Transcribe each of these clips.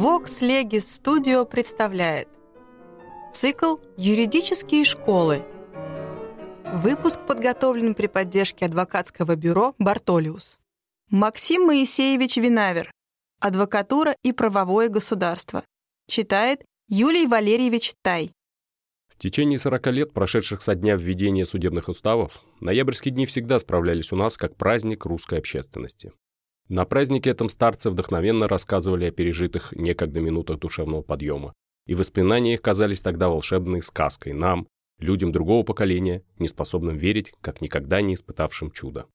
Vox Legis Studio представляет Цикл «Юридические школы». Выпуск подготовлен при поддержке адвокатского бюро «Бартолиус». Максим Моисеевич Винавер. Адвокатура и правовое государство. Читает Юлий Валерьевич Тай. В течение 40 лет, прошедших со дня введения судебных уставов, ноябрьские дни всегда справлялись у нас как праздник русской общественности. На празднике этом старцы вдохновенно рассказывали о пережитых некогда минутах душевного подъема, и воспоминания их казались тогда волшебной сказкой нам, людям другого поколения, неспособным верить, как никогда не испытавшим чудо.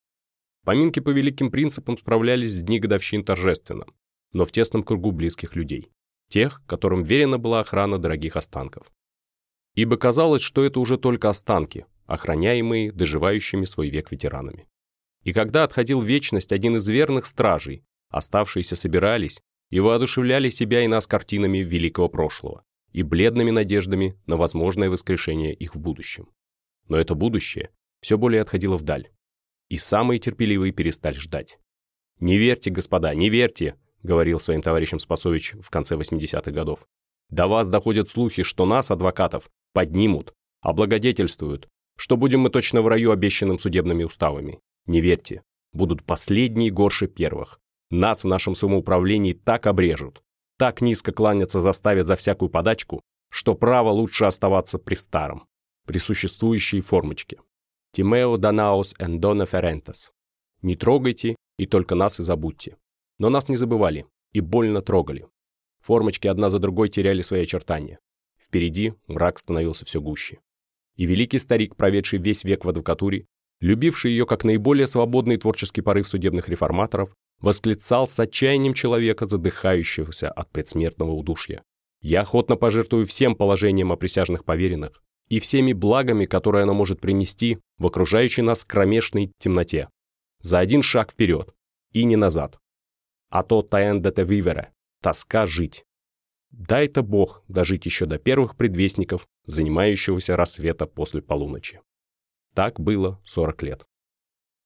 Поминки по великим принципам справлялись в дни годовщин торжественно, но в тесном кругу близких людей, тех, которым верена была охрана дорогих останков. Ибо казалось, что это уже только останки, охраняемые доживающими свой век ветеранами. И когда отходил вечность один из верных стражей, оставшиеся собирались и воодушевляли себя и нас картинами великого прошлого и бледными надеждами на возможное воскрешение их в будущем. Но это будущее все более отходило вдаль, и самые терпеливые перестали ждать. «Не верьте, господа, не верьте», — говорил своим товарищам Спасович в конце 80-х годов. «До вас доходят слухи, что нас, адвокатов, поднимут, облагодетельствуют, что будем мы точно в раю обещанным судебными уставами. Не верьте, будут последние горше первых. Нас в нашем самоуправлении так обрежут, так низко кланяться заставят за всякую подачку, что право лучше оставаться при старом, при существующей формочке. Тимео Данаус эндона ферентес. Не трогайте и только нас и забудьте. Но нас не забывали и больно трогали. Формочки одна за другой теряли свои очертания. Впереди мрак становился все гуще. И великий старик, проведший весь век в адвокатуре, любивший ее как наиболее свободный творческий порыв судебных реформаторов, восклицал с отчаянием человека, задыхающегося от предсмертного удушья. «Я охотно пожертвую всем положением о присяжных поверенных и всеми благами, которые она может принести в окружающей нас кромешной темноте. За один шаг вперед и не назад. А то таэндете вивере, тоска жить. Дай-то Бог дожить еще до первых предвестников, занимающегося рассвета после полуночи. Так было 40 лет.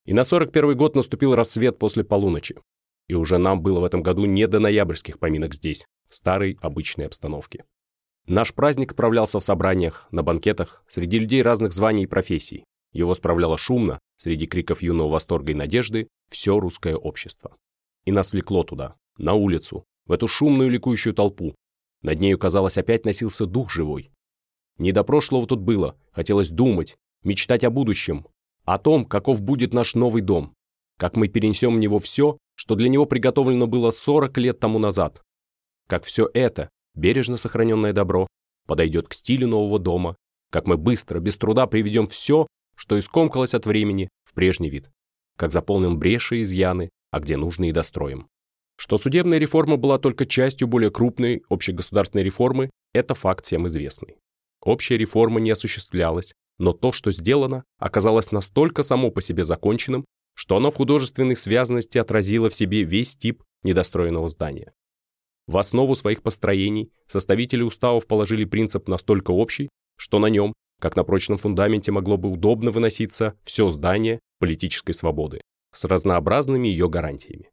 И на 41 год наступил рассвет после полуночи. И уже нам было в этом году не до ноябрьских поминок здесь, в старой обычной обстановке. Наш праздник справлялся в собраниях, на банкетах, среди людей разных званий и профессий. Его справляло шумно, среди криков юного восторга и надежды, все русское общество. И нас влекло туда, на улицу, в эту шумную ликующую толпу. Над нею, казалось, опять носился дух живой. Не до прошлого тут было, хотелось думать, мечтать о будущем, о том, каков будет наш новый дом, как мы перенесем в него все, что для него приготовлено было 40 лет тому назад, как все это, бережно сохраненное добро, подойдет к стилю нового дома, как мы быстро, без труда приведем все, что искомкалось от времени, в прежний вид, как заполним бреши и изъяны, а где нужно и достроим. Что судебная реформа была только частью более крупной общегосударственной реформы, это факт всем известный. Общая реформа не осуществлялась, но то, что сделано, оказалось настолько само по себе законченным, что оно в художественной связанности отразило в себе весь тип недостроенного здания. В основу своих построений составители уставов положили принцип настолько общий, что на нем, как на прочном фундаменте, могло бы удобно выноситься все здание политической свободы с разнообразными ее гарантиями.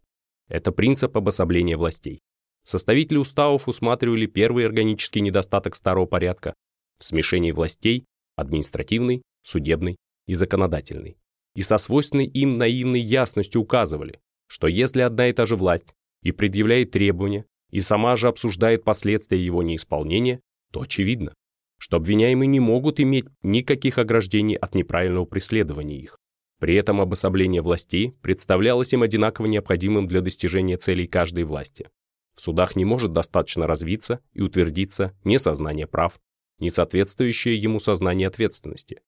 Это принцип обособления властей. Составители уставов усматривали первый органический недостаток старого порядка в смешении властей административный, судебный и законодательный. И со свойственной им наивной ясностью указывали, что если одна и та же власть и предъявляет требования, и сама же обсуждает последствия его неисполнения, то очевидно, что обвиняемые не могут иметь никаких ограждений от неправильного преследования их. При этом обособление властей представлялось им одинаково необходимым для достижения целей каждой власти. В судах не может достаточно развиться и утвердиться несознание прав, несоответствующее ему сознание ответственности.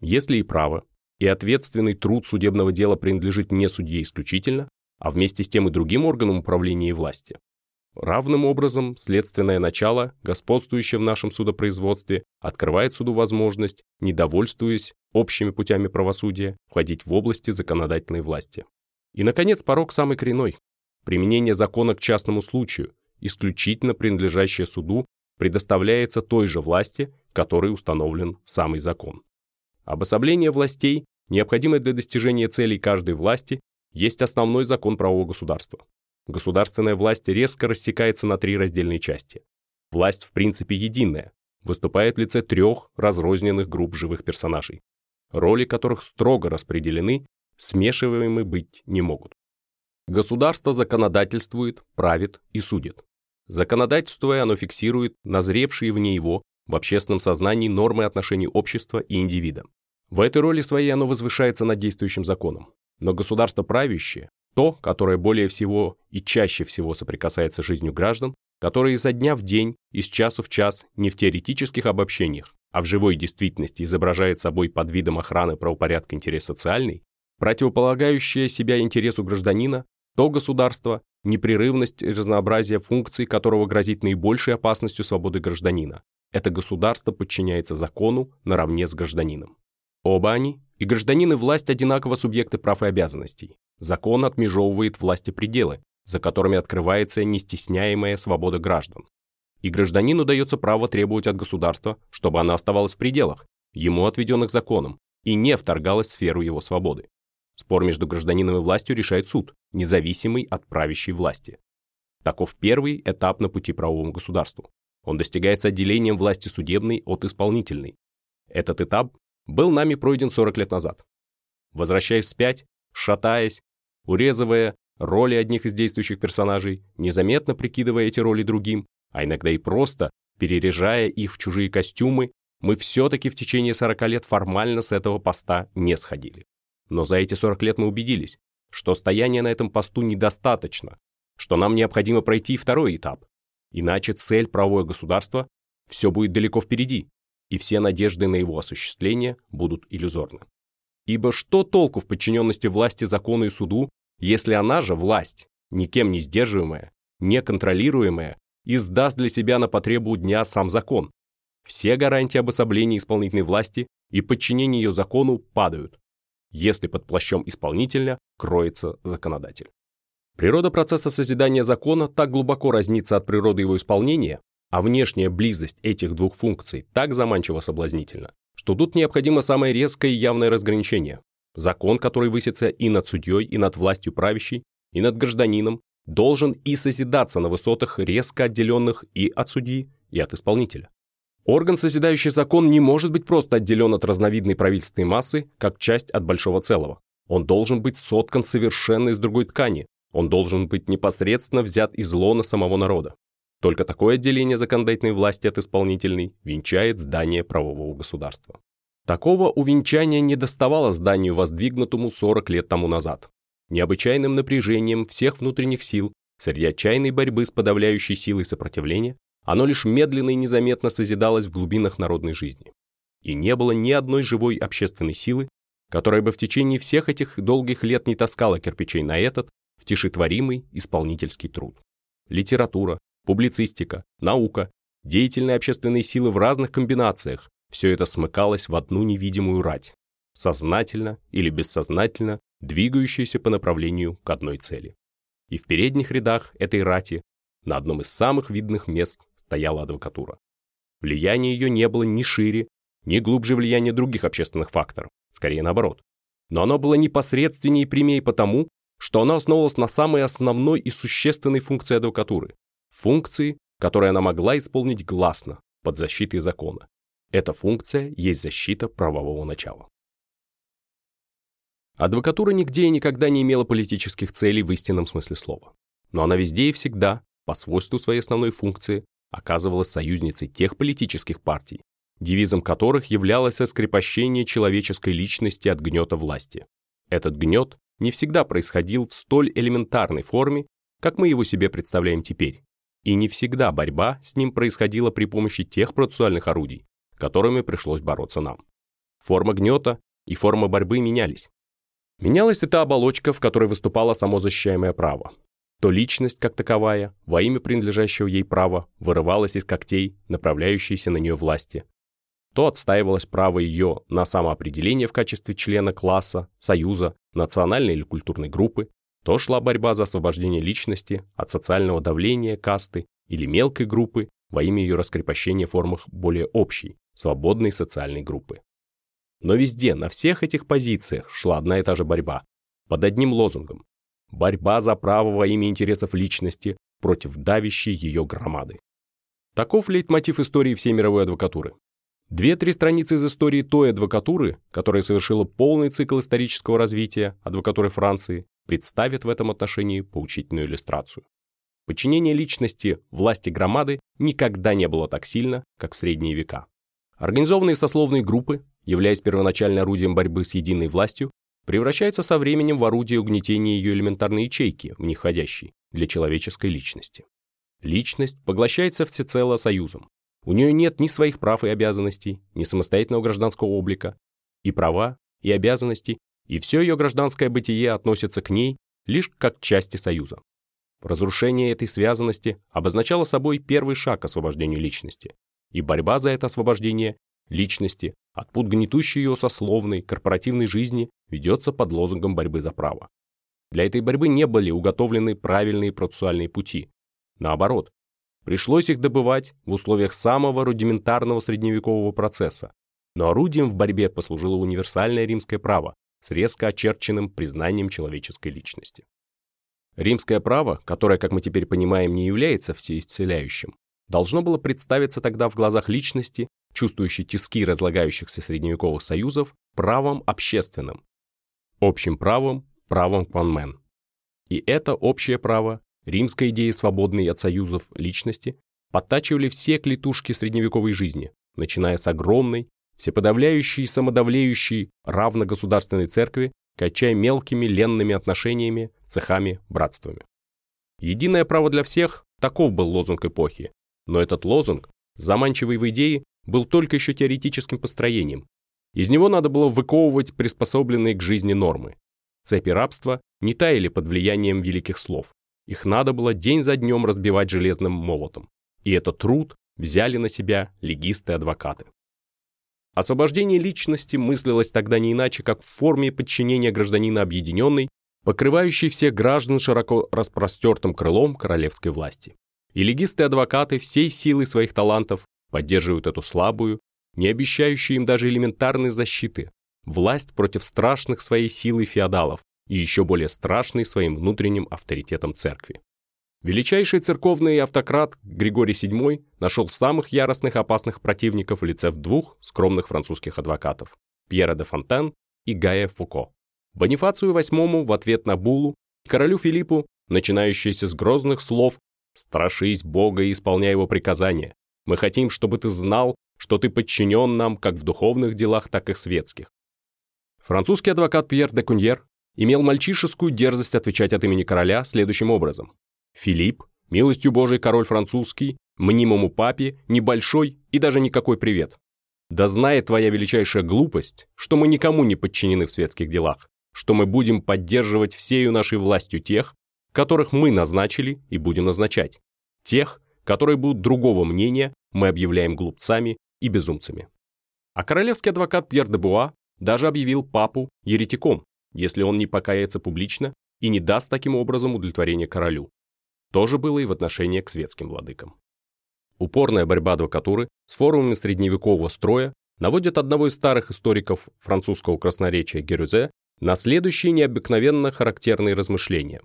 Если и право, и ответственный труд судебного дела принадлежит не судье исключительно, а вместе с тем и другим органам управления и власти. Равным образом, следственное начало, господствующее в нашем судопроизводстве, открывает суду возможность, недовольствуясь общими путями правосудия, входить в области законодательной власти. И, наконец, порог самый коренной. Применение закона к частному случаю, исключительно принадлежащее суду предоставляется той же власти, которой установлен самый закон. Обособление властей, необходимое для достижения целей каждой власти, есть основной закон правового государства. государственная власть резко рассекается на три раздельные части. Власть в принципе единая, выступает в лице трех разрозненных групп живых персонажей, роли которых строго распределены, смешиваемы быть не могут. Государство законодательствует, правит и судит. Законодательствуя, оно фиксирует назревшие вне его в общественном сознании нормы отношений общества и индивида. В этой роли своей оно возвышается над действующим законом. Но государство правящее, то, которое более всего и чаще всего соприкасается с жизнью граждан, которое изо дня в день, из часа в час, не в теоретических обобщениях, а в живой действительности изображает собой под видом охраны правопорядка интерес социальный, противополагающее себя интересу гражданина, то государство, непрерывность и разнообразие функций которого грозит наибольшей опасностью свободы гражданина. Это государство подчиняется закону наравне с гражданином. Оба они, и гражданин и власть одинаково субъекты прав и обязанностей. Закон отмежевывает власти пределы, за которыми открывается нестесняемая свобода граждан. И гражданину дается право требовать от государства, чтобы оно оставалось в пределах, ему отведенных законом, и не вторгалось в сферу его свободы. Спор между гражданином и властью решает суд, независимый от правящей власти. Таков первый этап на пути правовому государству. Он достигается отделением власти судебной от исполнительной. Этот этап был нами пройден 40 лет назад. Возвращаясь вспять, шатаясь, урезывая роли одних из действующих персонажей, незаметно прикидывая эти роли другим, а иногда и просто переряжая их в чужие костюмы, мы все-таки в течение 40 лет формально с этого поста не сходили. Но за эти 40 лет мы убедились, что стояние на этом посту недостаточно, что нам необходимо пройти второй этап, иначе цель правовое государства все будет далеко впереди, и все надежды на его осуществление будут иллюзорны. Ибо что толку в подчиненности власти закону и суду, если она же, власть, никем не сдерживаемая, неконтролируемая, издаст для себя на потребу дня сам закон? Все гарантии обособления исполнительной власти и подчинения ее закону падают, если под плащом исполнителя кроется законодатель. Природа процесса созидания закона так глубоко разнится от природы его исполнения, а внешняя близость этих двух функций так заманчиво соблазнительна, что тут необходимо самое резкое и явное разграничение. Закон, который высится и над судьей, и над властью правящей, и над гражданином, должен и созидаться на высотах, резко отделенных и от судьи, и от исполнителя. Орган, созидающий закон, не может быть просто отделен от разновидной правительственной массы, как часть от большого целого. Он должен быть соткан совершенно из другой ткани, он должен быть непосредственно взят из лона самого народа. Только такое отделение законодательной власти от исполнительной венчает здание правового государства. Такого увенчания не доставало зданию, воздвигнутому 40 лет тому назад. Необычайным напряжением всех внутренних сил, среди отчаянной борьбы с подавляющей силой сопротивления, оно лишь медленно и незаметно созидалось в глубинах народной жизни. И не было ни одной живой общественной силы, которая бы в течение всех этих долгих лет не таскала кирпичей на этот, в тишетворимый исполнительский труд. Литература, публицистика, наука, деятельные общественные силы в разных комбинациях, все это смыкалось в одну невидимую рать, сознательно или бессознательно двигающуюся по направлению к одной цели. И в передних рядах этой рати на одном из самых видных мест стояла адвокатура. Влияние ее не было ни шире, ни глубже влияния других общественных факторов, скорее наоборот. Но оно было непосредственнее и прямее потому, что оно основывалось на самой основной и существенной функции адвокатуры функции, которые она могла исполнить гласно, под защитой закона. Эта функция есть защита правового начала. Адвокатура нигде и никогда не имела политических целей в истинном смысле слова. Но она везде и всегда, по свойству своей основной функции, оказывалась союзницей тех политических партий, девизом которых являлось скрепощение человеческой личности от гнета власти. Этот гнет не всегда происходил в столь элементарной форме, как мы его себе представляем теперь, и не всегда борьба с ним происходила при помощи тех процессуальных орудий, которыми пришлось бороться нам. Форма гнета и форма борьбы менялись. Менялась и та оболочка, в которой выступало само защищаемое право. То личность, как таковая, во имя принадлежащего ей права, вырывалась из когтей, направляющейся на нее власти. То отстаивалось право ее на самоопределение в качестве члена класса, союза, национальной или культурной группы, то шла борьба за освобождение личности от социального давления, касты или мелкой группы во имя ее раскрепощения в формах более общей, свободной социальной группы. Но везде, на всех этих позициях шла одна и та же борьба, под одним лозунгом. Борьба за право во имя интересов личности против давящей ее громады. Таков лейтмотив истории всей мировой адвокатуры. Две-три страницы из истории той адвокатуры, которая совершила полный цикл исторического развития адвокатуры Франции, представят в этом отношении поучительную иллюстрацию. Подчинение личности власти громады никогда не было так сильно, как в средние века. Организованные сословные группы, являясь первоначально орудием борьбы с единой властью, превращаются со временем в орудие угнетения ее элементарной ячейки, в входящей, для человеческой личности. Личность поглощается всецело союзом. У нее нет ни своих прав и обязанностей, ни самостоятельного гражданского облика, и права, и обязанности, и все ее гражданское бытие относится к ней лишь как части союза. Разрушение этой связанности обозначало собой первый шаг к освобождению личности, и борьба за это освобождение личности от пут гнетущей ее сословной, корпоративной жизни ведется под лозунгом борьбы за право. Для этой борьбы не были уготовлены правильные процессуальные пути. Наоборот, пришлось их добывать в условиях самого рудиментарного средневекового процесса. Но орудием в борьбе послужило универсальное римское право с резко очерченным признанием человеческой личности. Римское право, которое, как мы теперь понимаем, не является всеисцеляющим, должно было представиться тогда в глазах личности, чувствующей тиски разлагающихся средневековых союзов, правом общественным, общим правом, правом конмен. И это общее право, римская идея свободной от союзов личности, подтачивали все клетушки средневековой жизни, начиная с огромной, всеподавляющей и самодавлеющей равногосударственной церкви, качая мелкими ленными отношениями, цехами, братствами. Единое право для всех – таков был лозунг эпохи, но этот лозунг, заманчивый в идее, был только еще теоретическим построением. Из него надо было выковывать приспособленные к жизни нормы. Цепи рабства не таяли под влиянием великих слов. Их надо было день за днем разбивать железным молотом. И этот труд взяли на себя легисты-адвокаты. Освобождение личности мыслилось тогда не иначе, как в форме подчинения гражданина объединенной, покрывающей всех граждан широко распростертым крылом королевской власти. И легисты-адвокаты всей силой своих талантов поддерживают эту слабую, не обещающую им даже элементарной защиты, власть против страшных своей силой феодалов и еще более страшной своим внутренним авторитетом церкви. Величайший церковный автократ Григорий VII нашел самых яростных опасных противников в лице двух скромных французских адвокатов – Пьера де Фонтен и Гая Фуко. Бонифацию VIII в ответ на булу, королю Филиппу, начинающийся с грозных слов Страшись Бога и исполняй Его приказания. Мы хотим, чтобы ты знал, что ты подчинен нам как в духовных делах, так и в светских. Французский адвокат Пьер де Куньер имел мальчишескую дерзость отвечать от имени короля следующим образом. «Филипп, милостью Божией король французский, мнимому папе, небольшой и даже никакой привет. Да знает твоя величайшая глупость, что мы никому не подчинены в светских делах, что мы будем поддерживать всею нашей властью тех, которых мы назначили и будем назначать. Тех, которые будут другого мнения, мы объявляем глупцами и безумцами. А королевский адвокат Пьер де Буа даже объявил папу еретиком, если он не покается публично и не даст таким образом удовлетворения королю. То же было и в отношении к светским владыкам. Упорная борьба адвокатуры с формами средневекового строя наводит одного из старых историков французского красноречия Герюзе на следующие необыкновенно характерные размышления.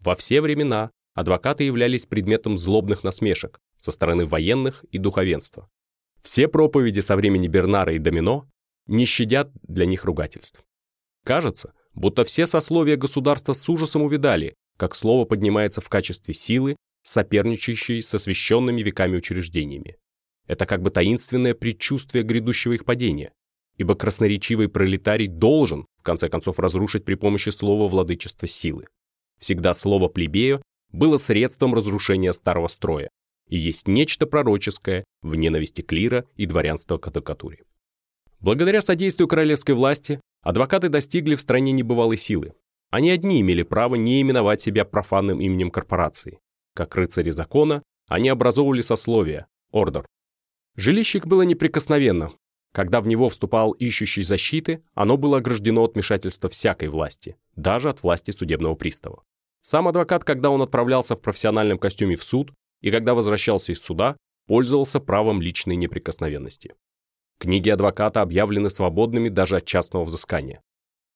Во все времена адвокаты являлись предметом злобных насмешек со стороны военных и духовенства. Все проповеди со времени Бернара и Домино не щадят для них ругательств. Кажется, будто все сословия государства с ужасом увидали, как слово поднимается в качестве силы, соперничающей с освященными веками учреждениями. Это как бы таинственное предчувствие грядущего их падения, ибо красноречивый пролетарий должен, в конце концов, разрушить при помощи слова владычества силы. Всегда слово «плебею» было средством разрушения старого строя и есть нечто пророческое в ненависти клира и дворянства к адвокатуре. Благодаря содействию королевской власти адвокаты достигли в стране небывалой силы. Они одни имели право не именовать себя профанным именем корпорации. Как рыцари закона, они образовывали сословие, ордер. Жилище было неприкосновенно. Когда в него вступал ищущий защиты, оно было ограждено от вмешательства всякой власти, даже от власти судебного пристава. Сам адвокат, когда он отправлялся в профессиональном костюме в суд и когда возвращался из суда, пользовался правом личной неприкосновенности. Книги адвоката объявлены свободными даже от частного взыскания.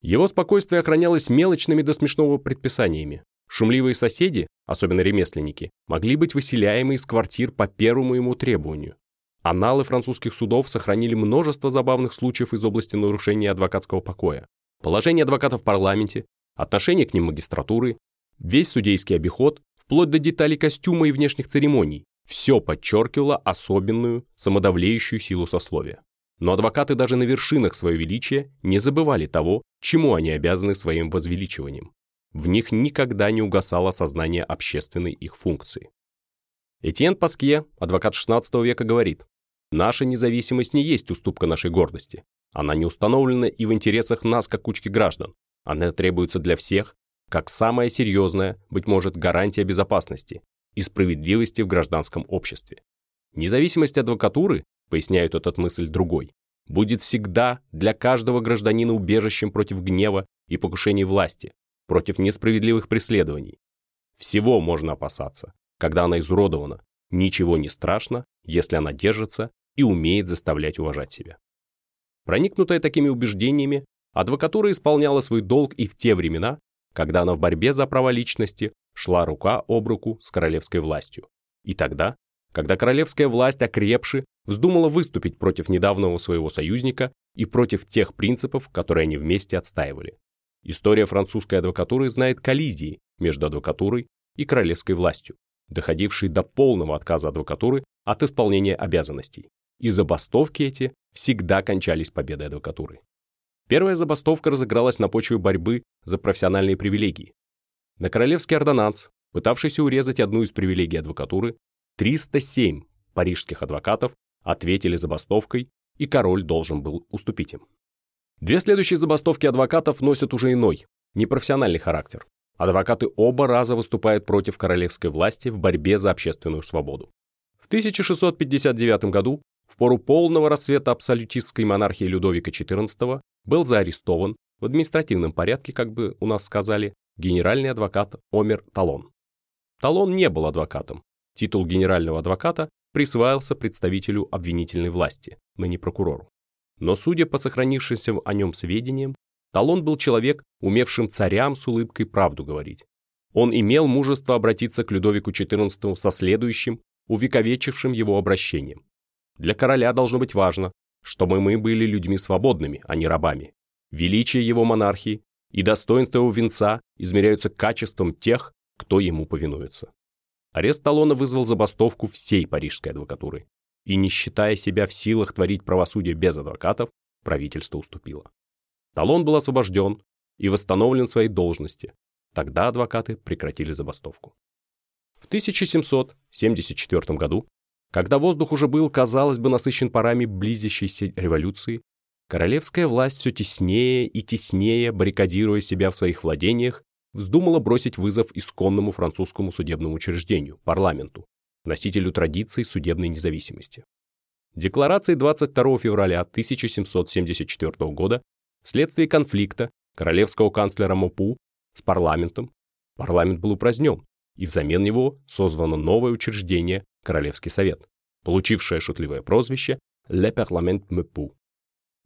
Его спокойствие охранялось мелочными до смешного предписаниями. Шумливые соседи, особенно ремесленники, могли быть выселяемы из квартир по первому ему требованию. Аналы французских судов сохранили множество забавных случаев из области нарушения адвокатского покоя. Положение адвокатов в парламенте, отношение к ним магистратуры, весь судейский обиход, вплоть до деталей костюма и внешних церемоний, все подчеркивало особенную, самодавлеющую силу сословия. Но адвокаты даже на вершинах своего величия не забывали того, чему они обязаны своим возвеличиванием. В них никогда не угасало сознание общественной их функции. Этьен Паскье, адвокат XVI века, говорит, «Наша независимость не есть уступка нашей гордости. Она не установлена и в интересах нас, как кучки граждан. Она требуется для всех, как самая серьезная, быть может, гарантия безопасности и справедливости в гражданском обществе. Независимость адвокатуры поясняют этот мысль другой, будет всегда для каждого гражданина убежищем против гнева и покушений власти, против несправедливых преследований. Всего можно опасаться, когда она изуродована, ничего не страшно, если она держится и умеет заставлять уважать себя. Проникнутая такими убеждениями, адвокатура исполняла свой долг и в те времена, когда она в борьбе за права личности шла рука об руку с королевской властью, и тогда, когда королевская власть, окрепши, вздумала выступить против недавнего своего союзника и против тех принципов, которые они вместе отстаивали. История французской адвокатуры знает коллизии между адвокатурой и королевской властью, доходившей до полного отказа адвокатуры от исполнения обязанностей. И забастовки эти всегда кончались победой адвокатуры. Первая забастовка разыгралась на почве борьбы за профессиональные привилегии. На королевский ордонанс, пытавшийся урезать одну из привилегий адвокатуры, 307 парижских адвокатов ответили забастовкой, и король должен был уступить им. Две следующие забастовки адвокатов носят уже иной, непрофессиональный характер. Адвокаты оба раза выступают против королевской власти в борьбе за общественную свободу. В 1659 году, в пору полного расцвета абсолютистской монархии Людовика XIV, был заарестован в административном порядке, как бы у нас сказали, генеральный адвокат Омер Талон. Талон не был адвокатом, Титул генерального адвоката присваивался представителю обвинительной власти, ныне прокурору. Но судя по сохранившимся о нем сведениям, Талон был человек, умевшим царям с улыбкой правду говорить. Он имел мужество обратиться к Людовику XIV со следующим, увековечившим его обращением. Для короля должно быть важно, чтобы мы были людьми свободными, а не рабами. Величие его монархии и достоинство его венца измеряются качеством тех, кто ему повинуется. Арест Талона вызвал забастовку всей парижской адвокатуры. И не считая себя в силах творить правосудие без адвокатов, правительство уступило. Талон был освобожден и восстановлен в своей должности. Тогда адвокаты прекратили забастовку. В 1774 году, когда воздух уже был, казалось бы, насыщен парами близящейся революции, королевская власть все теснее и теснее, баррикадируя себя в своих владениях, вздумала бросить вызов исконному французскому судебному учреждению, парламенту, носителю традиций судебной независимости. Декларацией 22 февраля 1774 года вследствие конфликта королевского канцлера Мопу с парламентом парламент был упразднен, и взамен него созвано новое учреждение Королевский совет, получившее шутливое прозвище «Le Parlement Mepou».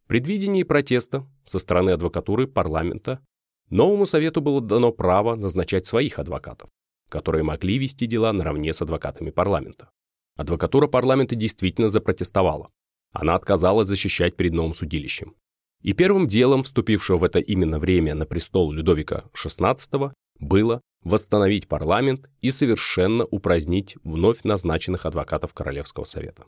При предвидении протеста со стороны адвокатуры парламента Новому совету было дано право назначать своих адвокатов, которые могли вести дела наравне с адвокатами парламента. Адвокатура парламента действительно запротестовала. Она отказалась защищать перед новым судилищем. И первым делом, вступившего в это именно время на престол Людовика XVI, было восстановить парламент и совершенно упразднить вновь назначенных адвокатов Королевского совета.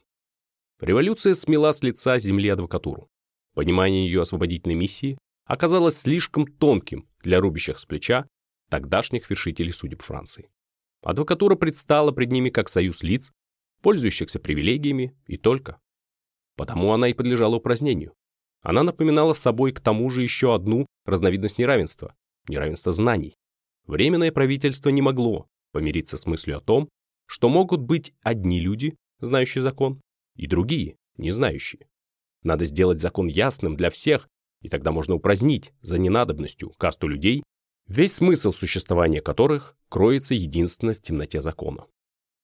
Революция смела с лица земли адвокатуру. Понимание ее освободительной миссии оказалось слишком тонким для рубящих с плеча тогдашних вершителей судеб Франции. Адвокатура предстала пред ними как союз лиц, пользующихся привилегиями и только. Потому она и подлежала упразднению. Она напоминала собой к тому же еще одну разновидность неравенства – неравенство знаний. Временное правительство не могло помириться с мыслью о том, что могут быть одни люди, знающие закон, и другие, не знающие. Надо сделать закон ясным для всех и тогда можно упразднить за ненадобностью касту людей, весь смысл существования которых кроется единственно в темноте закона.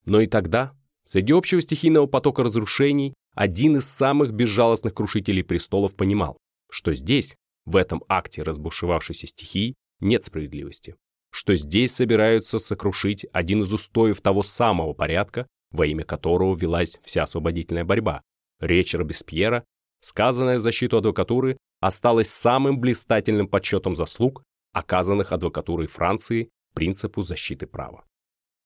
Но и тогда, среди общего стихийного потока разрушений, один из самых безжалостных крушителей престолов понимал, что здесь, в этом акте разбушевавшейся стихии нет справедливости, что здесь собираются сокрушить один из устоев того самого порядка, во имя которого велась вся освободительная борьба. Речь Робеспьера, сказанная в защиту адвокатуры, осталась самым блистательным подсчетом заслуг, оказанных адвокатурой Франции принципу защиты права.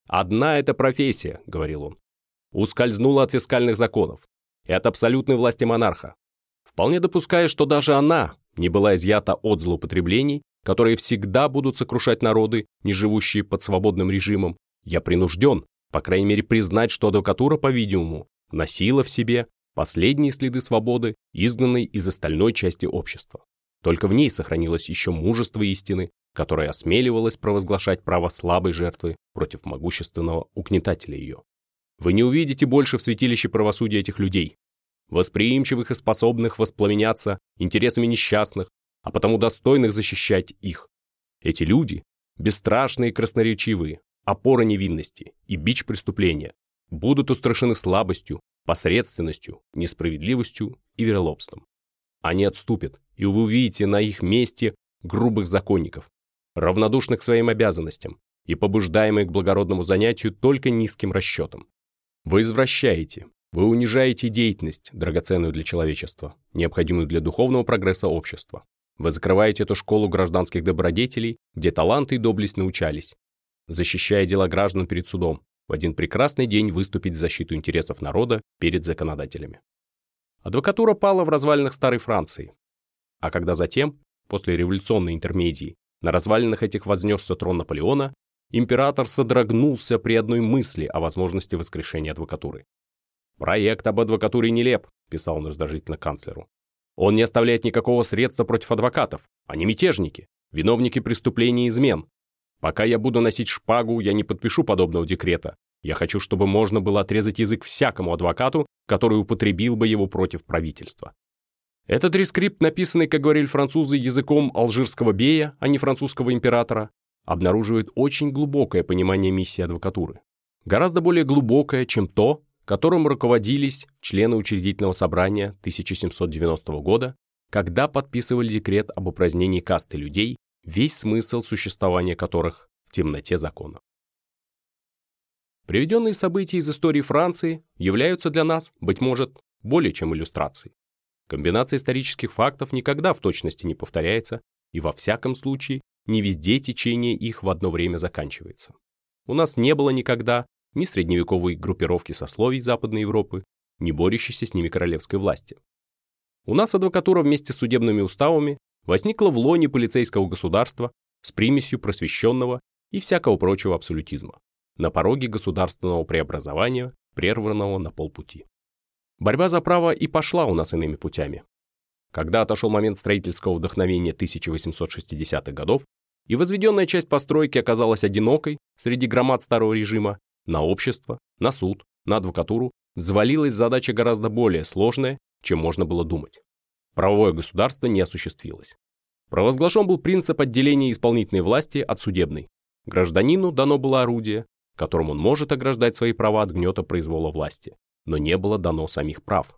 «Одна эта профессия», — говорил он, — ускользнула от фискальных законов и от абсолютной власти монарха, вполне допуская, что даже она не была изъята от злоупотреблений, которые всегда будут сокрушать народы, не живущие под свободным режимом, я принужден, по крайней мере, признать, что адвокатура, по-видимому, носила в себе последние следы свободы, изгнанной из остальной части общества. Только в ней сохранилось еще мужество истины, которое осмеливалось провозглашать право слабой жертвы против могущественного угнетателя ее. Вы не увидите больше в святилище правосудия этих людей, восприимчивых и способных воспламеняться интересами несчастных, а потому достойных защищать их. Эти люди, бесстрашные и красноречивые, опора невинности и бич преступления, будут устрашены слабостью, посредственностью, несправедливостью и вероломством. Они отступят, и вы увидите на их месте грубых законников, равнодушных к своим обязанностям и побуждаемых к благородному занятию только низким расчетом. Вы извращаете, вы унижаете деятельность, драгоценную для человечества, необходимую для духовного прогресса общества. Вы закрываете эту школу гражданских добродетелей, где таланты и доблесть научались, защищая дела граждан перед судом, в один прекрасный день выступить в защиту интересов народа перед законодателями. Адвокатура пала в развалинах Старой Франции. А когда затем, после революционной интермедии, на развалинах этих вознесся трон Наполеона, император содрогнулся при одной мысли о возможности воскрешения адвокатуры. «Проект об адвокатуре нелеп», – писал он раздражительно канцлеру. «Он не оставляет никакого средства против адвокатов. Они мятежники, виновники преступлений и измен. Пока я буду носить шпагу, я не подпишу подобного декрета. Я хочу, чтобы можно было отрезать язык всякому адвокату, который употребил бы его против правительства». Этот рескрипт, написанный, как говорили французы, языком алжирского бея, а не французского императора, обнаруживает очень глубокое понимание миссии адвокатуры. Гораздо более глубокое, чем то, которым руководились члены учредительного собрания 1790 года, когда подписывали декрет об упразднении касты людей, весь смысл существования которых в темноте закона. Приведенные события из истории Франции являются для нас, быть может, более чем иллюстрацией. Комбинация исторических фактов никогда в точности не повторяется, и во всяком случае не везде течение их в одно время заканчивается. У нас не было никогда ни средневековой группировки сословий Западной Европы, ни борющейся с ними королевской власти. У нас адвокатура вместе с судебными уставами возникла в лоне полицейского государства с примесью просвещенного и всякого прочего абсолютизма, на пороге государственного преобразования, прерванного на полпути. Борьба за право и пошла у нас иными путями. Когда отошел момент строительского вдохновения 1860-х годов, и возведенная часть постройки оказалась одинокой среди громад старого режима, на общество, на суд, на адвокатуру взвалилась задача гораздо более сложная, чем можно было думать. Правовое государство не осуществилось. Провозглашен был принцип отделения исполнительной власти от судебной. Гражданину дано было орудие, которым он может ограждать свои права от гнета произвола власти, но не было дано самих прав.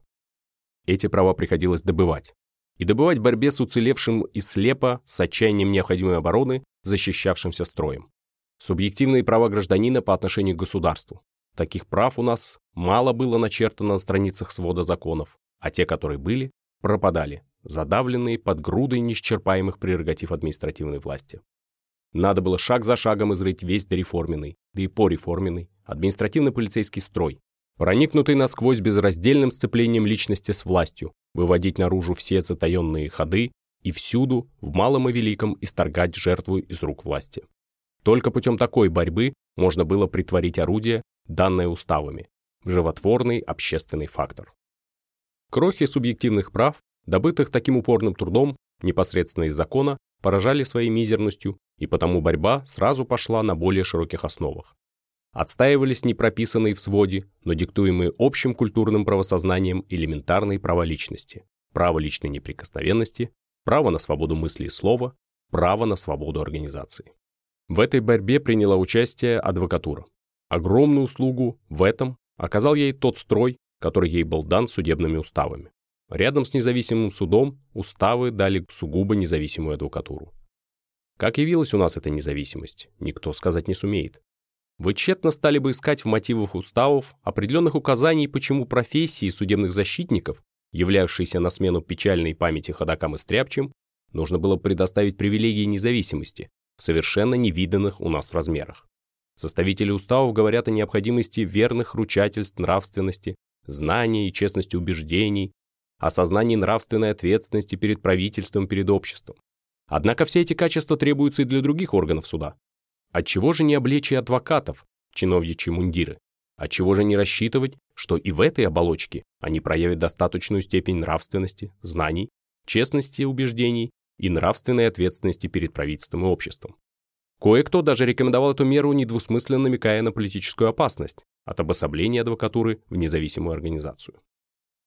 Эти права приходилось добывать. И добывать в борьбе с уцелевшим и слепо, с отчаянием необходимой обороны, защищавшимся строем. Субъективные права гражданина по отношению к государству. Таких прав у нас мало было начертано на страницах свода законов, а те, которые были, пропадали, задавленные под грудой неисчерпаемых прерогатив административной власти. Надо было шаг за шагом изрыть весь дореформенный, да и пореформенный, административно-полицейский строй, проникнутый насквозь безраздельным сцеплением личности с властью, выводить наружу все затаенные ходы и всюду, в малом и великом, исторгать жертву из рук власти. Только путем такой борьбы можно было притворить орудие, данное уставами, в животворный общественный фактор. Крохи субъективных прав, добытых таким упорным трудом, непосредственно из закона, поражали своей мизерностью, и потому борьба сразу пошла на более широких основах. Отстаивались не прописанные в своде, но диктуемые общим культурным правосознанием элементарные права личности, право личной неприкосновенности, право на свободу мысли и слова, право на свободу организации. В этой борьбе приняла участие адвокатура. Огромную услугу в этом оказал ей тот строй, который ей был дан судебными уставами. Рядом с независимым судом уставы дали сугубо независимую адвокатуру. Как явилась у нас эта независимость, никто сказать не сумеет. Вы тщетно стали бы искать в мотивах уставов определенных указаний, почему профессии судебных защитников, являвшиеся на смену печальной памяти ходакам и стряпчим, нужно было предоставить привилегии независимости в совершенно невиданных у нас размерах. Составители уставов говорят о необходимости верных ручательств нравственности, знания и честности убеждений, осознании нравственной ответственности перед правительством, перед обществом. Однако все эти качества требуются и для других органов суда. Отчего же не облечь и адвокатов, чиновничьи мундиры? Отчего же не рассчитывать, что и в этой оболочке они проявят достаточную степень нравственности, знаний, честности убеждений и нравственной ответственности перед правительством и обществом? Кое-кто даже рекомендовал эту меру, недвусмысленно намекая на политическую опасность от обособления адвокатуры в независимую организацию.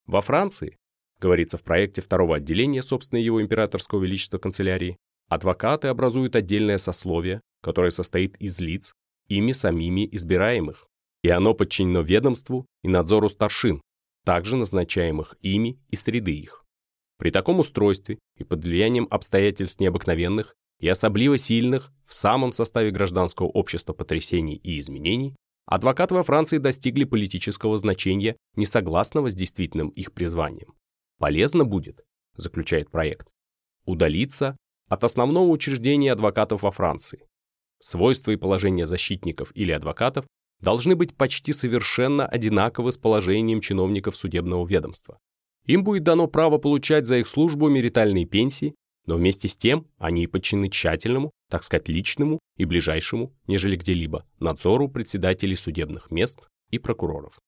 Во Франции говорится в проекте второго отделения, собственно, его императорского величества канцелярии, адвокаты образуют отдельное сословие, которое состоит из лиц, ими самими избираемых, и оно подчинено ведомству и надзору старшин, также назначаемых ими и среды их. При таком устройстве и под влиянием обстоятельств необыкновенных и особливо сильных в самом составе гражданского общества потрясений и изменений, адвокаты во Франции достигли политического значения, несогласного с действительным их призванием. Полезно будет, заключает проект, удалиться от основного учреждения адвокатов во Франции. Свойства и положение защитников или адвокатов должны быть почти совершенно одинаковы с положением чиновников судебного ведомства. Им будет дано право получать за их службу меритальные пенсии, но вместе с тем они и подчинены тщательному, так сказать, личному и ближайшему, нежели где-либо, надзору председателей судебных мест и прокуроров.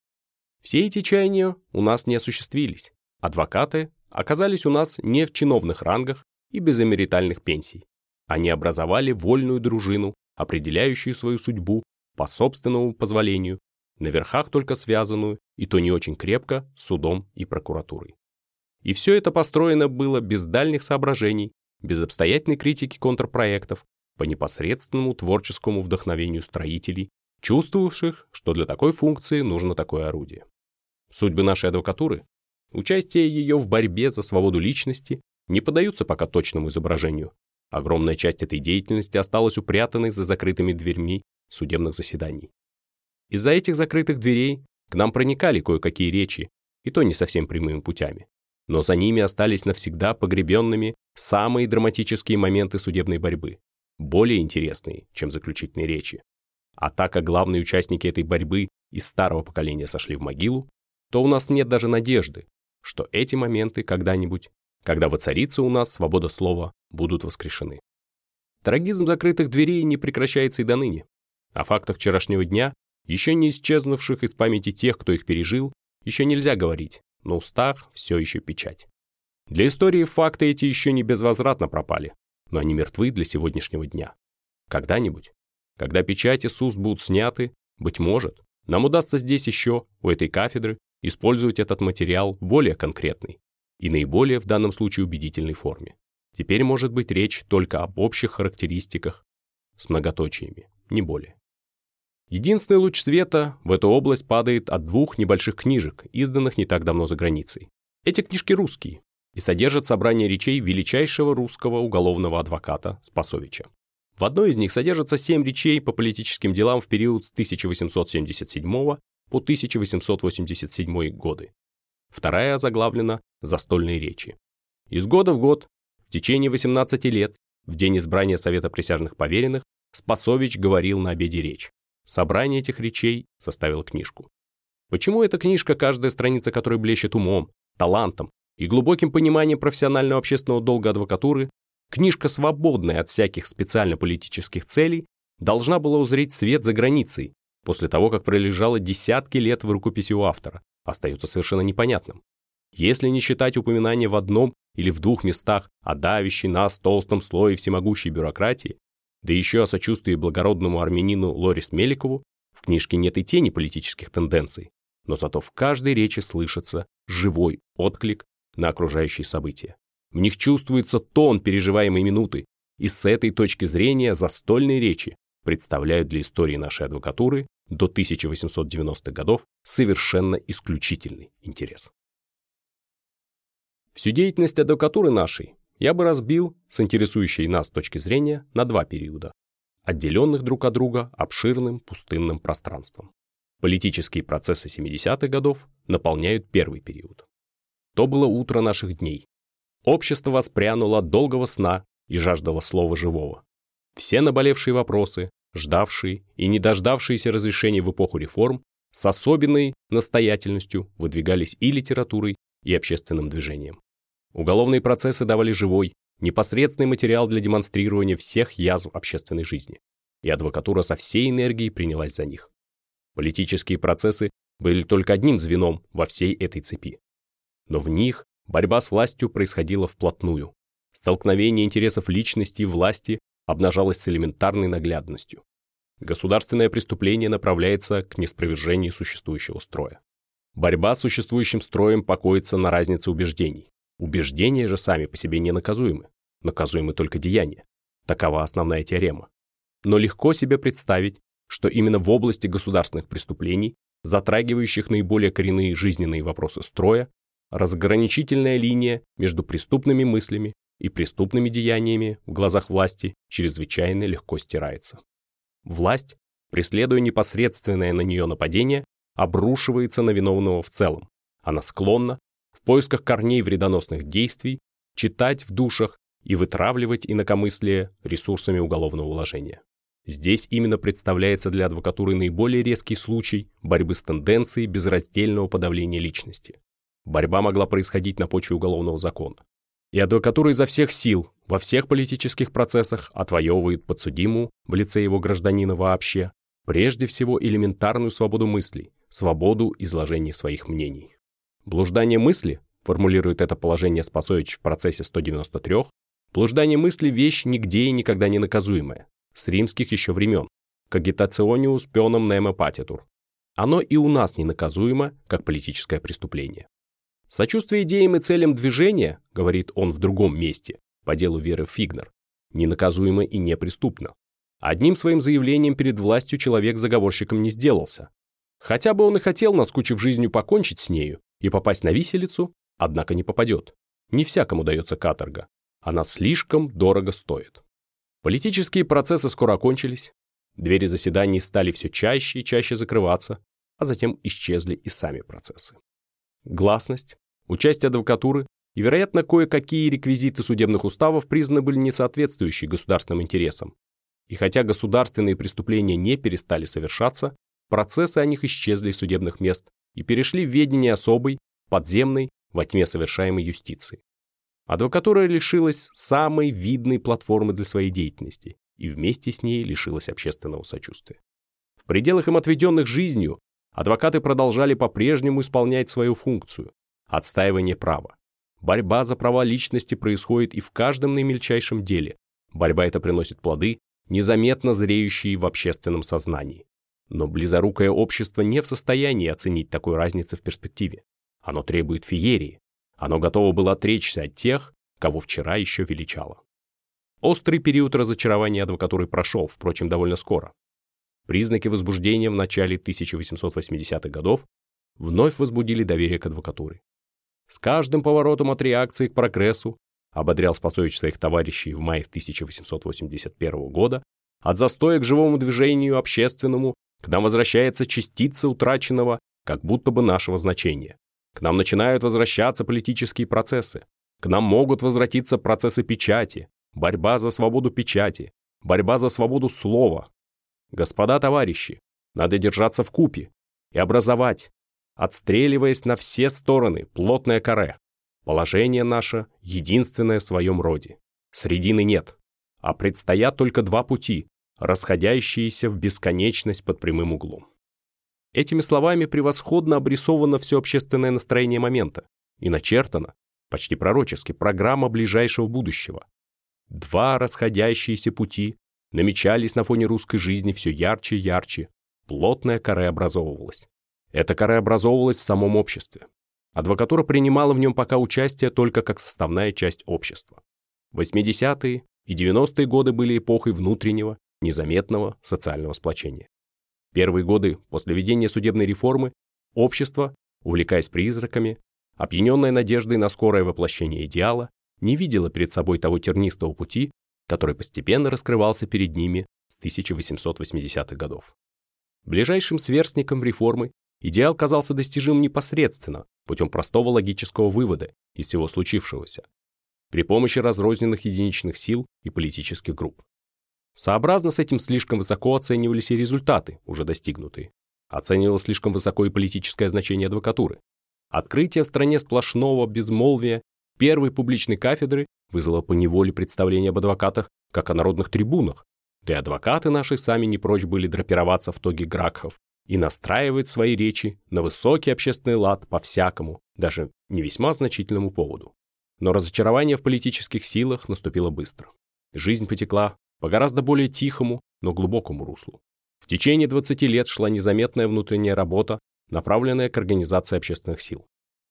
Все эти чаяния у нас не осуществились. Адвокаты оказались у нас не в чиновных рангах и без эмеритальных пенсий. Они образовали вольную дружину, определяющую свою судьбу по собственному позволению, на верхах только связанную, и то не очень крепко, судом и прокуратурой. И все это построено было без дальних соображений, без обстоятельной критики контрпроектов, по непосредственному творческому вдохновению строителей, чувствовавших, что для такой функции нужно такое орудие. Судьбы нашей адвокатуры Участие ее в борьбе за свободу личности не поддаются пока точному изображению. Огромная часть этой деятельности осталась упрятанной за закрытыми дверьми судебных заседаний. Из-за этих закрытых дверей к нам проникали кое-какие речи, и то не совсем прямыми путями. Но за ними остались навсегда погребенными самые драматические моменты судебной борьбы, более интересные, чем заключительные речи. А так как главные участники этой борьбы из старого поколения сошли в могилу, то у нас нет даже надежды, что эти моменты когда-нибудь, когда воцарится у нас свобода слова, будут воскрешены. Трагизм закрытых дверей не прекращается и до ныне. О фактах вчерашнего дня, еще не исчезнувших из памяти тех, кто их пережил, еще нельзя говорить, но устах все еще печать. Для истории факты эти еще не безвозвратно пропали, но они мертвы для сегодняшнего дня. Когда-нибудь, когда печати с уст будут сняты, быть может, нам удастся здесь еще, у этой кафедры, использовать этот материал более конкретный и наиболее в данном случае убедительной форме. Теперь может быть речь только об общих характеристиках с многоточиями, не более. Единственный луч света в эту область падает от двух небольших книжек, изданных не так давно за границей. Эти книжки русские и содержат собрание речей величайшего русского уголовного адвоката Спасовича. В одной из них содержатся семь речей по политическим делам в период с 1877 по 1887 годы. Вторая заглавлена «Застольные речи». Из года в год, в течение 18 лет, в день избрания Совета присяжных поверенных, Спасович говорил на обеде речь. Собрание этих речей составил книжку. Почему эта книжка, каждая страница которой блещет умом, талантом и глубоким пониманием профессионального общественного долга адвокатуры, книжка, свободная от всяких специально-политических целей, должна была узреть свет за границей, после того, как пролежало десятки лет в рукописи у автора, остается совершенно непонятным. Если не считать упоминания в одном или в двух местах о давящей нас толстом слое всемогущей бюрократии, да еще о сочувствии благородному армянину Лорис Меликову, в книжке нет и тени политических тенденций, но зато в каждой речи слышится живой отклик на окружающие события. В них чувствуется тон переживаемой минуты, и с этой точки зрения застольные речи представляют для истории нашей адвокатуры до 1890-х годов совершенно исключительный интерес. Всю деятельность адвокатуры нашей я бы разбил с интересующей нас точки зрения на два периода, отделенных друг от друга обширным пустынным пространством. Политические процессы 70-х годов наполняют первый период. То было утро наших дней. Общество воспрянуло от долгого сна и жаждало слова живого. Все наболевшие вопросы, ждавшие и не дождавшиеся разрешения в эпоху реформ, с особенной настоятельностью выдвигались и литературой, и общественным движением. Уголовные процессы давали живой, непосредственный материал для демонстрирования всех язв общественной жизни, и адвокатура со всей энергией принялась за них. Политические процессы были только одним звеном во всей этой цепи. Но в них борьба с властью происходила вплотную. Столкновение интересов личности и власти обнажалось с элементарной наглядностью. Государственное преступление направляется к неспровержению существующего строя. Борьба с существующим строем покоится на разнице убеждений. Убеждения же сами по себе не наказуемы. Наказуемы только деяния. Такова основная теорема. Но легко себе представить, что именно в области государственных преступлений, затрагивающих наиболее коренные жизненные вопросы строя, разграничительная линия между преступными мыслями и преступными деяниями в глазах власти чрезвычайно легко стирается. Власть, преследуя непосредственное на нее нападение, обрушивается на виновного в целом. Она склонна, поисках корней вредоносных действий, читать в душах и вытравливать инакомыслие ресурсами уголовного уложения. Здесь именно представляется для адвокатуры наиболее резкий случай борьбы с тенденцией безраздельного подавления личности. Борьба могла происходить на почве уголовного закона. И адвокатура изо всех сил во всех политических процессах отвоевывает подсудимую в лице его гражданина вообще, прежде всего элементарную свободу мыслей, свободу изложения своих мнений. Блуждание мысли, формулирует это положение Спасович в процессе 193, блуждание мысли – вещь нигде и никогда не наказуемая, с римских еще времен, когитациониус пеном немо патитур. Оно и у нас не наказуемо, как политическое преступление. Сочувствие идеям и целям движения, говорит он в другом месте, по делу Веры Фигнер, ненаказуемо и неприступно. Одним своим заявлением перед властью человек заговорщиком не сделался. Хотя бы он и хотел, наскучив жизнью, покончить с нею и попасть на виселицу, однако не попадет. Не всякому дается каторга. Она слишком дорого стоит. Политические процессы скоро окончились. Двери заседаний стали все чаще и чаще закрываться, а затем исчезли и сами процессы. Гласность, участие адвокатуры и, вероятно, кое-какие реквизиты судебных уставов признаны были несоответствующие государственным интересам. И хотя государственные преступления не перестали совершаться, процессы о них исчезли из судебных мест и перешли в ведение особой, подземной, во тьме совершаемой юстиции. Адвокатура лишилась самой видной платформы для своей деятельности и вместе с ней лишилась общественного сочувствия. В пределах им отведенных жизнью адвокаты продолжали по-прежнему исполнять свою функцию – отстаивание права. Борьба за права личности происходит и в каждом наимельчайшем деле. Борьба эта приносит плоды, незаметно зреющие в общественном сознании. Но близорукое общество не в состоянии оценить такой разницы в перспективе. Оно требует феерии. Оно готово было отречься от тех, кого вчера еще величало. Острый период разочарования адвокатуры прошел, впрочем, довольно скоро. Признаки возбуждения в начале 1880-х годов вновь возбудили доверие к адвокатуре. С каждым поворотом от реакции к прогрессу, ободрял Спасович своих товарищей в мае 1881 года, от застоя к живому движению общественному к нам возвращается частица утраченного, как будто бы нашего значения. К нам начинают возвращаться политические процессы. К нам могут возвратиться процессы печати, борьба за свободу печати, борьба за свободу слова, Господа товарищи, надо держаться в купе и образовать, отстреливаясь на все стороны, плотное каре. Положение наше единственное в своем роде. Средины нет, а предстоят только два пути, расходящиеся в бесконечность под прямым углом. Этими словами превосходно обрисовано все общественное настроение момента и начертано, почти пророчески, программа ближайшего будущего. Два расходящиеся пути намечались на фоне русской жизни все ярче и ярче, плотная коре образовывалась. Эта коре образовывалась в самом обществе. Адвокатура принимала в нем пока участие только как составная часть общества. 80-е и 90-е годы были эпохой внутреннего, незаметного социального сплочения. Первые годы после введения судебной реформы общество, увлекаясь призраками, опьяненная надеждой на скорое воплощение идеала, не видела перед собой того тернистого пути, который постепенно раскрывался перед ними с 1880-х годов. Ближайшим сверстником реформы идеал казался достижим непосредственно, путем простого логического вывода из всего случившегося, при помощи разрозненных единичных сил и политических групп. Сообразно с этим слишком высоко оценивались и результаты, уже достигнутые. Оценивалось слишком высоко и политическое значение адвокатуры. Открытие в стране сплошного безмолвия первой публичной кафедры вызвало по неволе представление об адвокатах как о народных трибунах, да и адвокаты наши сами не прочь были драпироваться в тоге Гракхов и настраивать свои речи на высокий общественный лад по всякому, даже не весьма значительному поводу. Но разочарование в политических силах наступило быстро. Жизнь потекла по гораздо более тихому, но глубокому руслу. В течение 20 лет шла незаметная внутренняя работа, направленная к организации общественных сил.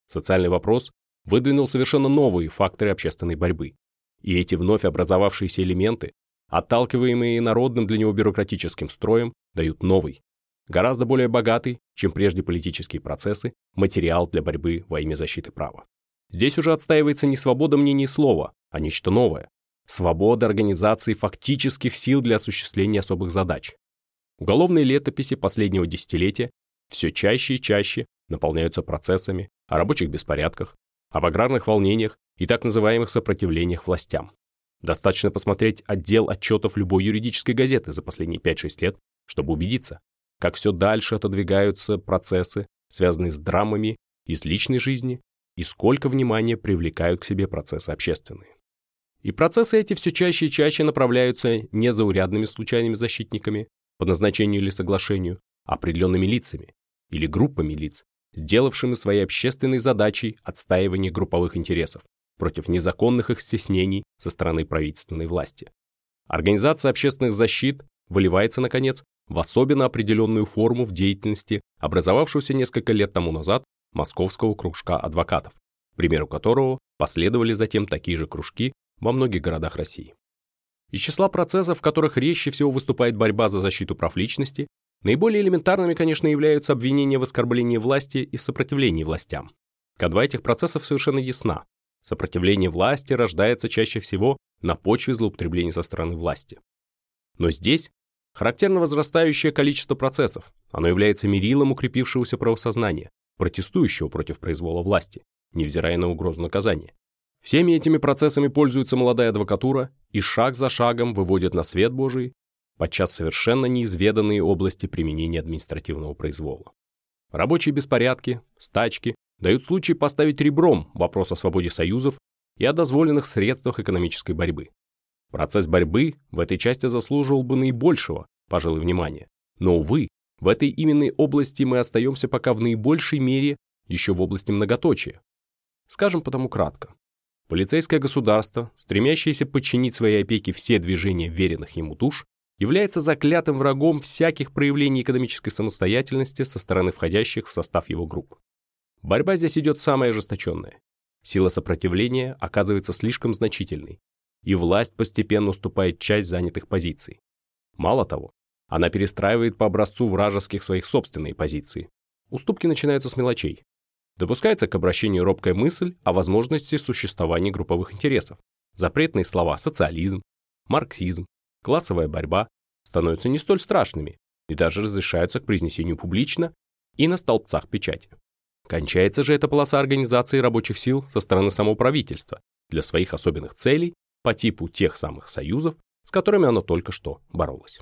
Социальный вопрос выдвинул совершенно новые факторы общественной борьбы. И эти вновь образовавшиеся элементы, отталкиваемые народным для него бюрократическим строем, дают новый, гораздо более богатый, чем прежде политические процессы, материал для борьбы во имя защиты права. Здесь уже отстаивается не свобода мнений и слова, а нечто новое. Свобода организации фактических сил для осуществления особых задач. Уголовные летописи последнего десятилетия все чаще и чаще наполняются процессами о рабочих беспорядках, об аграрных волнениях и так называемых сопротивлениях властям. Достаточно посмотреть отдел отчетов любой юридической газеты за последние 5-6 лет, чтобы убедиться, как все дальше отодвигаются процессы, связанные с драмами из личной жизни, и сколько внимания привлекают к себе процессы общественные. И процессы эти все чаще и чаще направляются не заурядными случайными защитниками по назначению или соглашению, а определенными лицами или группами лиц, сделавшими своей общественной задачей отстаивание групповых интересов против незаконных их стеснений со стороны правительственной власти. Организация общественных защит выливается, наконец, в особенно определенную форму в деятельности, образовавшуюся несколько лет тому назад Московского кружка адвокатов, примеру которого последовали затем такие же кружки во многих городах России. Из числа процессов, в которых резче всего выступает борьба за защиту прав личности, Наиболее элементарными, конечно, являются обвинения в оскорблении власти и в сопротивлении властям. Кадва этих процессов совершенно ясна. Сопротивление власти рождается чаще всего на почве злоупотреблений со стороны власти. Но здесь характерно возрастающее количество процессов. Оно является мерилом укрепившегося правосознания, протестующего против произвола власти, невзирая на угрозу наказания. Всеми этими процессами пользуется молодая адвокатура и шаг за шагом выводит на свет Божий подчас совершенно неизведанные области применения административного произвола. Рабочие беспорядки, стачки дают случай поставить ребром вопрос о свободе союзов и о дозволенных средствах экономической борьбы. Процесс борьбы в этой части заслуживал бы наибольшего, пожалуй, внимания. Но, увы, в этой именной области мы остаемся пока в наибольшей мере еще в области многоточия. Скажем потому кратко. Полицейское государство, стремящееся подчинить своей опеке все движения веренных ему душ, является заклятым врагом всяких проявлений экономической самостоятельности со стороны входящих в состав его групп. Борьба здесь идет самая ожесточенная. Сила сопротивления оказывается слишком значительной, и власть постепенно уступает часть занятых позиций. Мало того, она перестраивает по образцу вражеских своих собственные позиции. Уступки начинаются с мелочей. Допускается к обращению робкая мысль о возможности существования групповых интересов. Запретные слова «социализм», «марксизм», классовая борьба становятся не столь страшными и даже разрешаются к произнесению публично и на столбцах печати. Кончается же эта полоса организации рабочих сил со стороны самого правительства для своих особенных целей по типу тех самых союзов, с которыми оно только что боролось.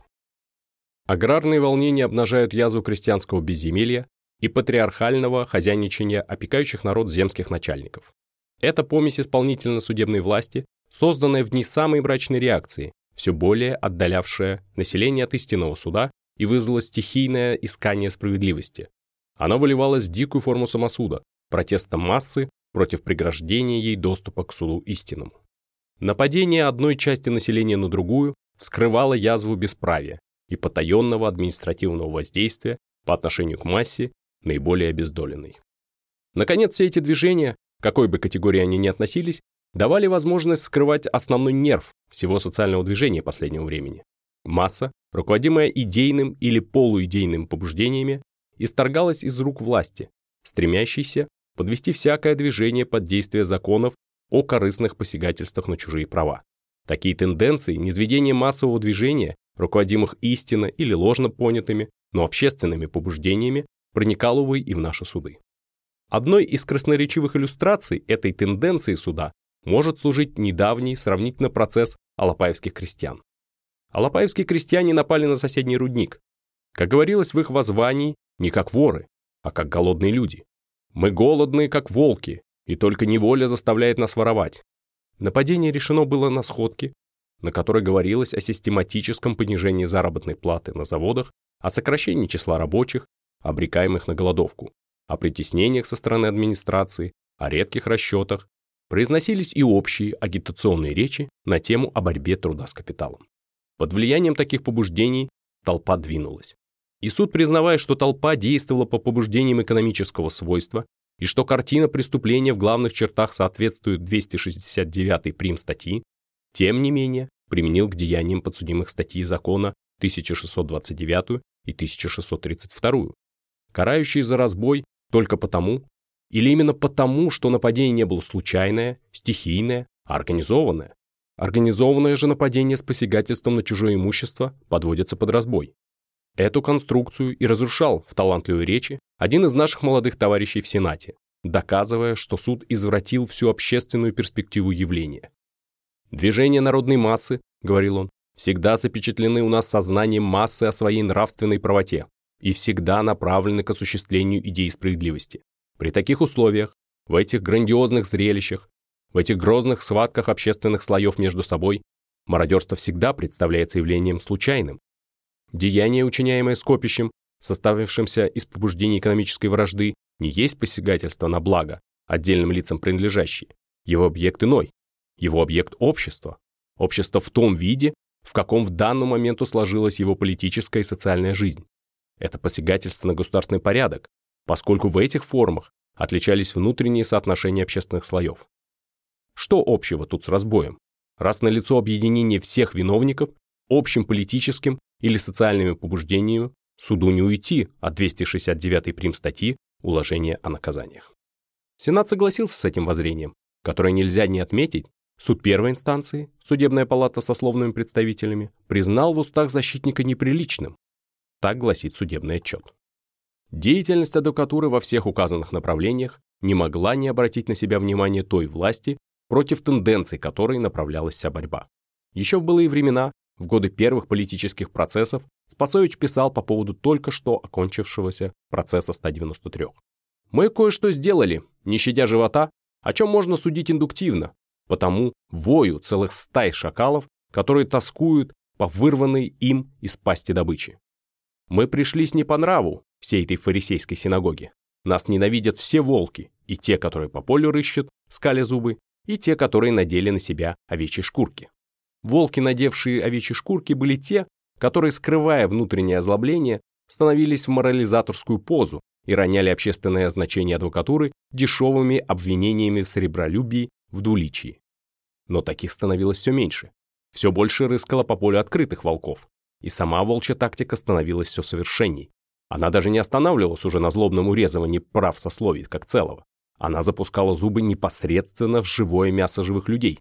Аграрные волнения обнажают язву крестьянского безземелья и патриархального хозяйничания опекающих народ земских начальников. Это помесь исполнительно-судебной власти, созданная в дни самой мрачной реакции все более отдалявшее население от истинного суда и вызвало стихийное искание справедливости. Оно выливалось в дикую форму самосуда, протеста массы против преграждения ей доступа к суду истинному. Нападение одной части населения на другую вскрывало язву бесправия и потаенного административного воздействия по отношению к массе, наиболее обездоленной. Наконец, все эти движения, какой бы категории они ни относились, давали возможность скрывать основной нерв всего социального движения последнего времени. Масса, руководимая идейным или полуидейным побуждениями, исторгалась из рук власти, стремящейся подвести всякое движение под действие законов о корыстных посягательствах на чужие права. Такие тенденции, низведение массового движения, руководимых истинно или ложно понятыми, но общественными побуждениями, проникал, увы, и в наши суды. Одной из красноречивых иллюстраций этой тенденции суда может служить недавний сравнительно процесс алапаевских крестьян. Алапаевские крестьяне напали на соседний рудник. Как говорилось в их воззвании, не как воры, а как голодные люди. Мы голодные, как волки, и только неволя заставляет нас воровать. Нападение решено было на сходке, на которой говорилось о систематическом понижении заработной платы на заводах, о сокращении числа рабочих, обрекаемых на голодовку, о притеснениях со стороны администрации, о редких расчетах, произносились и общие агитационные речи на тему о борьбе труда с капиталом. Под влиянием таких побуждений толпа двинулась. И суд, признавая, что толпа действовала по побуждениям экономического свойства и что картина преступления в главных чертах соответствует 269 прим статьи, тем не менее применил к деяниям подсудимых статьи закона 1629 и 1632, карающие за разбой только потому, или именно потому, что нападение не было случайное, стихийное, а организованное. Организованное же нападение с посягательством на чужое имущество подводится под разбой. Эту конструкцию и разрушал в талантливой речи один из наших молодых товарищей в Сенате, доказывая, что суд извратил всю общественную перспективу явления. «Движения народной массы, — говорил он, — всегда запечатлены у нас сознанием массы о своей нравственной правоте и всегда направлены к осуществлению идей справедливости. При таких условиях, в этих грандиозных зрелищах, в этих грозных схватках общественных слоев между собой, мародерство всегда представляется явлением случайным. Деяние, учиняемое скопищем, составившимся из побуждений экономической вражды, не есть посягательство на благо, отдельным лицам принадлежащие. Его объект иной. Его объект – общество. Общество в том виде, в каком в данный момент сложилась его политическая и социальная жизнь. Это посягательство на государственный порядок, поскольку в этих формах отличались внутренние соотношения общественных слоев. Что общего тут с разбоем? Раз налицо объединение всех виновников общим политическим или социальными побуждениями, суду не уйти от 269 прим статьи уложения о наказаниях. Сенат согласился с этим воззрением, которое нельзя не отметить, суд первой инстанции, судебная палата со словными представителями, признал в устах защитника неприличным. Так гласит судебный отчет. Деятельность адвокатуры во всех указанных направлениях не могла не обратить на себя внимание той власти, против тенденций которой направлялась вся борьба. Еще в былые времена, в годы первых политических процессов, Спасович писал по поводу только что окончившегося процесса 193. «Мы кое-что сделали, не щадя живота, о чем можно судить индуктивно, потому вою целых стай шакалов, которые тоскуют по вырванной им из пасти добычи. Мы пришлись не по нраву всей этой фарисейской синагоги. Нас ненавидят все волки, и те, которые по полю рыщут, скали зубы, и те, которые надели на себя овечьи шкурки. Волки, надевшие овечьи шкурки, были те, которые, скрывая внутреннее озлобление, становились в морализаторскую позу и роняли общественное значение адвокатуры дешевыми обвинениями в сребролюбии, в двуличии. Но таких становилось все меньше. Все больше рыскало по полю открытых волков, и сама волчья тактика становилась все совершенней. Она даже не останавливалась уже на злобном урезывании прав сословий как целого. Она запускала зубы непосредственно в живое мясо живых людей.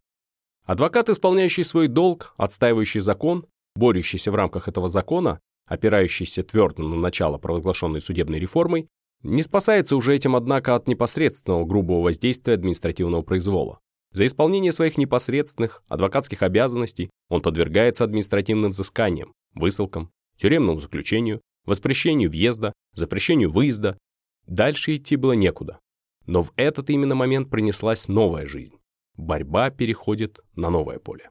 Адвокат, исполняющий свой долг, отстаивающий закон, борющийся в рамках этого закона, опирающийся твердо на начало провозглашенной судебной реформой, не спасается уже этим, однако, от непосредственного грубого воздействия административного произвола. За исполнение своих непосредственных адвокатских обязанностей он подвергается административным взысканиям, высылкам, тюремному заключению, воспрещению въезда, запрещению выезда. Дальше идти было некуда. Но в этот именно момент принеслась новая жизнь. Борьба переходит на новое поле.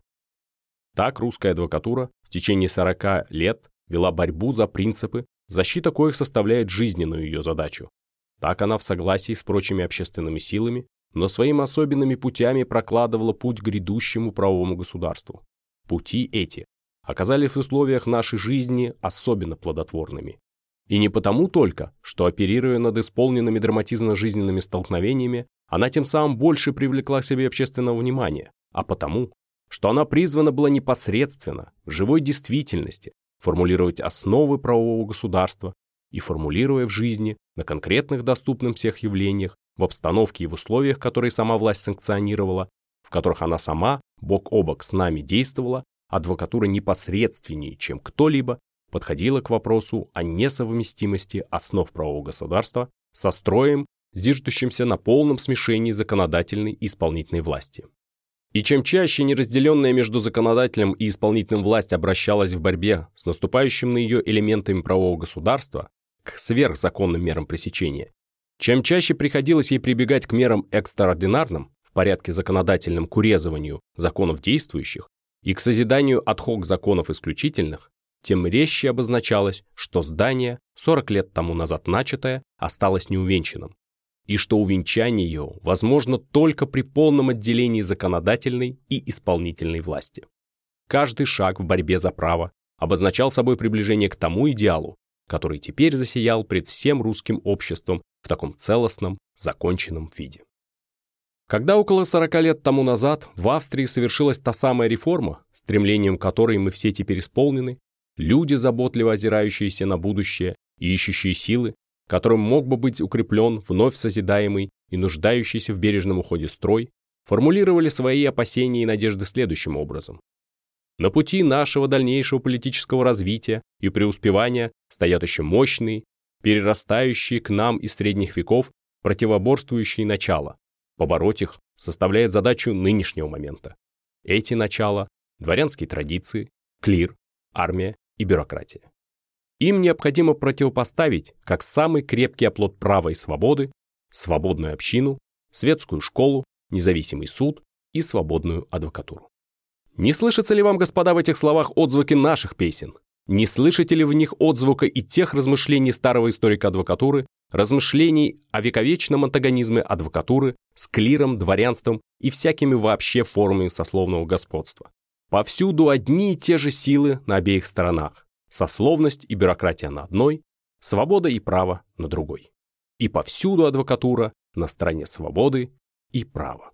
Так русская адвокатура в течение 40 лет вела борьбу за принципы, защита коих составляет жизненную ее задачу. Так она в согласии с прочими общественными силами, но своими особенными путями прокладывала путь к грядущему правовому государству. Пути эти оказались в условиях нашей жизни особенно плодотворными. И не потому только, что оперируя над исполненными драматизмно-жизненными столкновениями, она тем самым больше привлекла к себе общественного внимания, а потому, что она призвана была непосредственно, в живой действительности, формулировать основы правового государства и, формулируя в жизни на конкретных доступных всех явлениях, в обстановке и в условиях, которые сама власть санкционировала, в которых она сама бок о бок с нами действовала, адвокатура непосредственнее, чем кто-либо, подходила к вопросу о несовместимости основ правового государства со строем, зиждущимся на полном смешении законодательной и исполнительной власти. И чем чаще неразделенная между законодателем и исполнительным власть обращалась в борьбе с наступающим на ее элементами правового государства к сверхзаконным мерам пресечения, чем чаще приходилось ей прибегать к мерам экстраординарным в порядке законодательном к законов действующих и к созиданию отхок законов исключительных, тем резче обозначалось, что здание, 40 лет тому назад начатое, осталось неувенчанным, и что увенчание ее возможно только при полном отделении законодательной и исполнительной власти. Каждый шаг в борьбе за право обозначал собой приближение к тому идеалу, который теперь засиял пред всем русским обществом в таком целостном, законченном виде. Когда около 40 лет тому назад в Австрии совершилась та самая реформа, стремлением которой мы все теперь исполнены, люди, заботливо озирающиеся на будущее и ищущие силы, которым мог бы быть укреплен вновь созидаемый и нуждающийся в бережном уходе строй, формулировали свои опасения и надежды следующим образом. На пути нашего дальнейшего политического развития и преуспевания стоят еще мощные, перерастающие к нам из средних веков противоборствующие начала. Побороть их составляет задачу нынешнего момента. Эти начала – дворянские традиции, клир, армия и бюрократия. Им необходимо противопоставить, как самый крепкий оплот права и свободы, свободную общину, светскую школу, независимый суд и свободную адвокатуру. Не слышатся ли вам, господа, в этих словах отзвуки наших песен? Не слышите ли в них отзвука и тех размышлений старого историка адвокатуры, размышлений о вековечном антагонизме адвокатуры с клиром, дворянством и всякими вообще формами сословного господства? Повсюду одни и те же силы на обеих сторонах сословность и бюрократия на одной, свобода и право на другой. И повсюду адвокатура на стороне свободы и права.